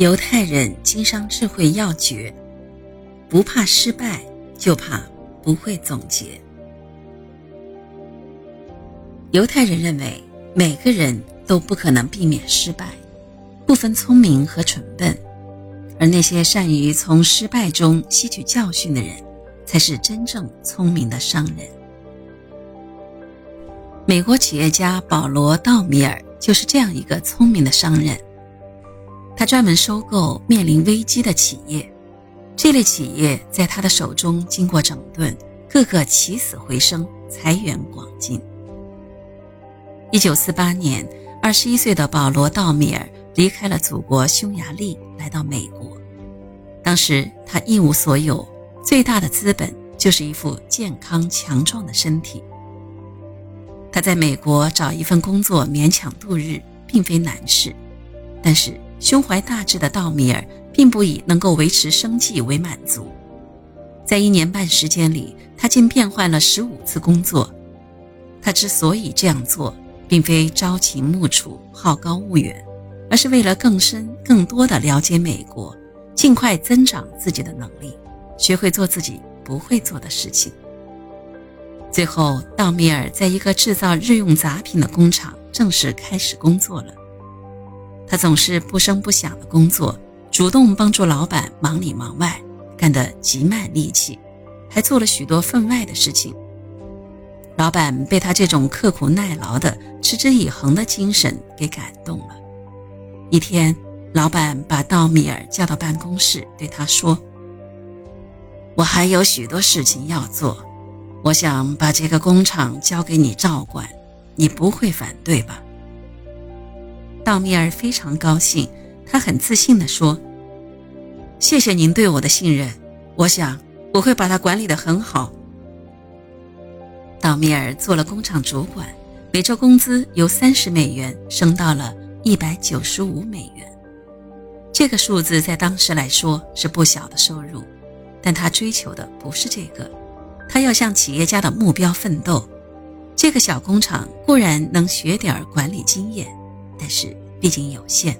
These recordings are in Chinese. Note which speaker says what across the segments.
Speaker 1: 犹太人经商智慧要诀：不怕失败，就怕不会总结。犹太人认为每个人都不可能避免失败，不分聪明和蠢笨，而那些善于从失败中吸取教训的人，才是真正聪明的商人。美国企业家保罗·道米尔就是这样一个聪明的商人。他专门收购面临危机的企业，这类企业在他的手中经过整顿，个个起死回生，财源广进。一九四八年，二十一岁的保罗·道米尔离开了祖国匈牙利，来到美国。当时他一无所有，最大的资本就是一副健康强壮的身体。他在美国找一份工作勉强度日，并非难事，但是。胸怀大志的道米尔并不以能够维持生计为满足，在一年半时间里，他竟变换了十五次工作。他之所以这样做，并非朝秦暮楚、好高骛远，而是为了更深、更多的了解美国，尽快增长自己的能力，学会做自己不会做的事情。最后，道米尔在一个制造日用杂品的工厂正式开始工作了。他总是不声不响的工作，主动帮助老板忙里忙外，干得极卖力气，还做了许多分外的事情。老板被他这种刻苦耐劳的、持之以恒的精神给感动了。一天，老板把道米尔叫到办公室，对他说：“我还有许多事情要做，我想把这个工厂交给你照管，你不会反对吧？”道米尔非常高兴，他很自信地说：“谢谢您对我的信任，我想我会把它管理得很好。”道米尔做了工厂主管，每周工资由三十美元升到了一百九十五美元。这个数字在当时来说是不小的收入，但他追求的不是这个，他要向企业家的目标奋斗。这个小工厂固然能学点管理经验。但是毕竟有限。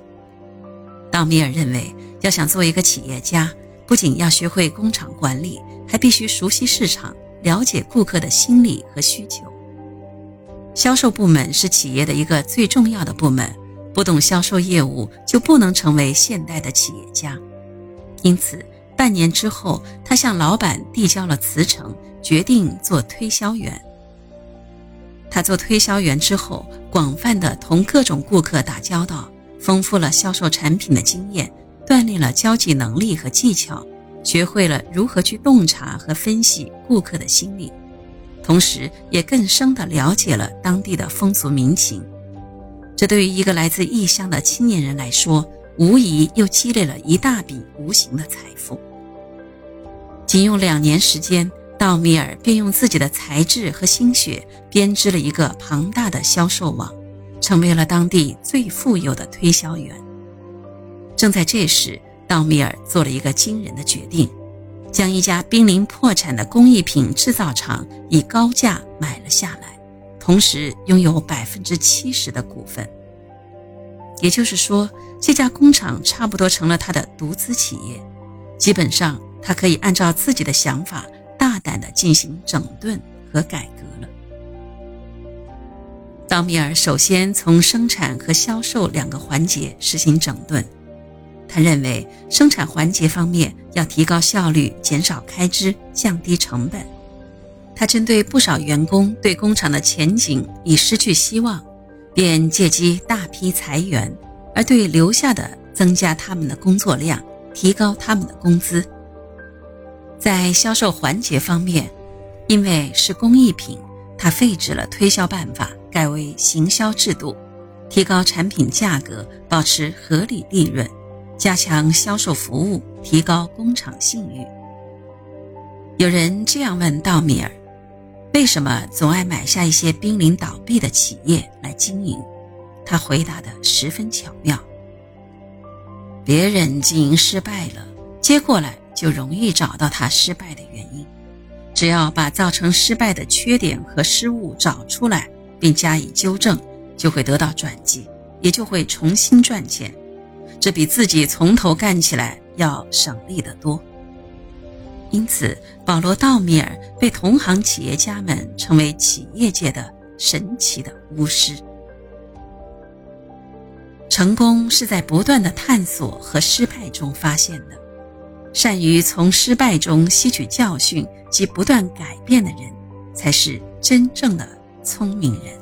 Speaker 1: 道米尔认为，要想做一个企业家，不仅要学会工厂管理，还必须熟悉市场，了解顾客的心理和需求。销售部门是企业的一个最重要的部门，不懂销售业务就不能成为现代的企业家。因此，半年之后，他向老板递交了辞呈，决定做推销员。他做推销员之后，广泛的同各种顾客打交道，丰富了销售产品的经验，锻炼了交际能力和技巧，学会了如何去洞察和分析顾客的心理，同时也更深地了解了当地的风俗民情。这对于一个来自异乡的青年人来说，无疑又积累了一大笔无形的财富。仅用两年时间。道米尔便用自己的才智和心血编织了一个庞大的销售网，成为了当地最富有的推销员。正在这时，道米尔做了一个惊人的决定，将一家濒临破产的工艺品制造厂以高价买了下来，同时拥有百分之七十的股份。也就是说，这家工厂差不多成了他的独资企业，基本上他可以按照自己的想法。大胆地进行整顿和改革了。道米尔首先从生产和销售两个环节实行整顿。他认为，生产环节方面要提高效率、减少开支、降低成本。他针对不少员工对工厂的前景已失去希望，便借机大批裁员，而对留下的增加他们的工作量，提高他们的工资。在销售环节方面，因为是工艺品，他废止了推销办法，改为行销制度，提高产品价格，保持合理利润，加强销售服务，提高工厂信誉。有人这样问道米尔：“为什么总爱买下一些濒临倒闭的企业来经营？”他回答的十分巧妙：“别人经营失败了，接过来。”就容易找到他失败的原因。只要把造成失败的缺点和失误找出来，并加以纠正，就会得到转机，也就会重新赚钱。这比自己从头干起来要省力得多。因此，保罗·道米尔被同行企业家们称为企业界的神奇的巫师。成功是在不断的探索和失败中发现的，善于从失败中吸取教训及不断改变的人，才是真正的聪明人。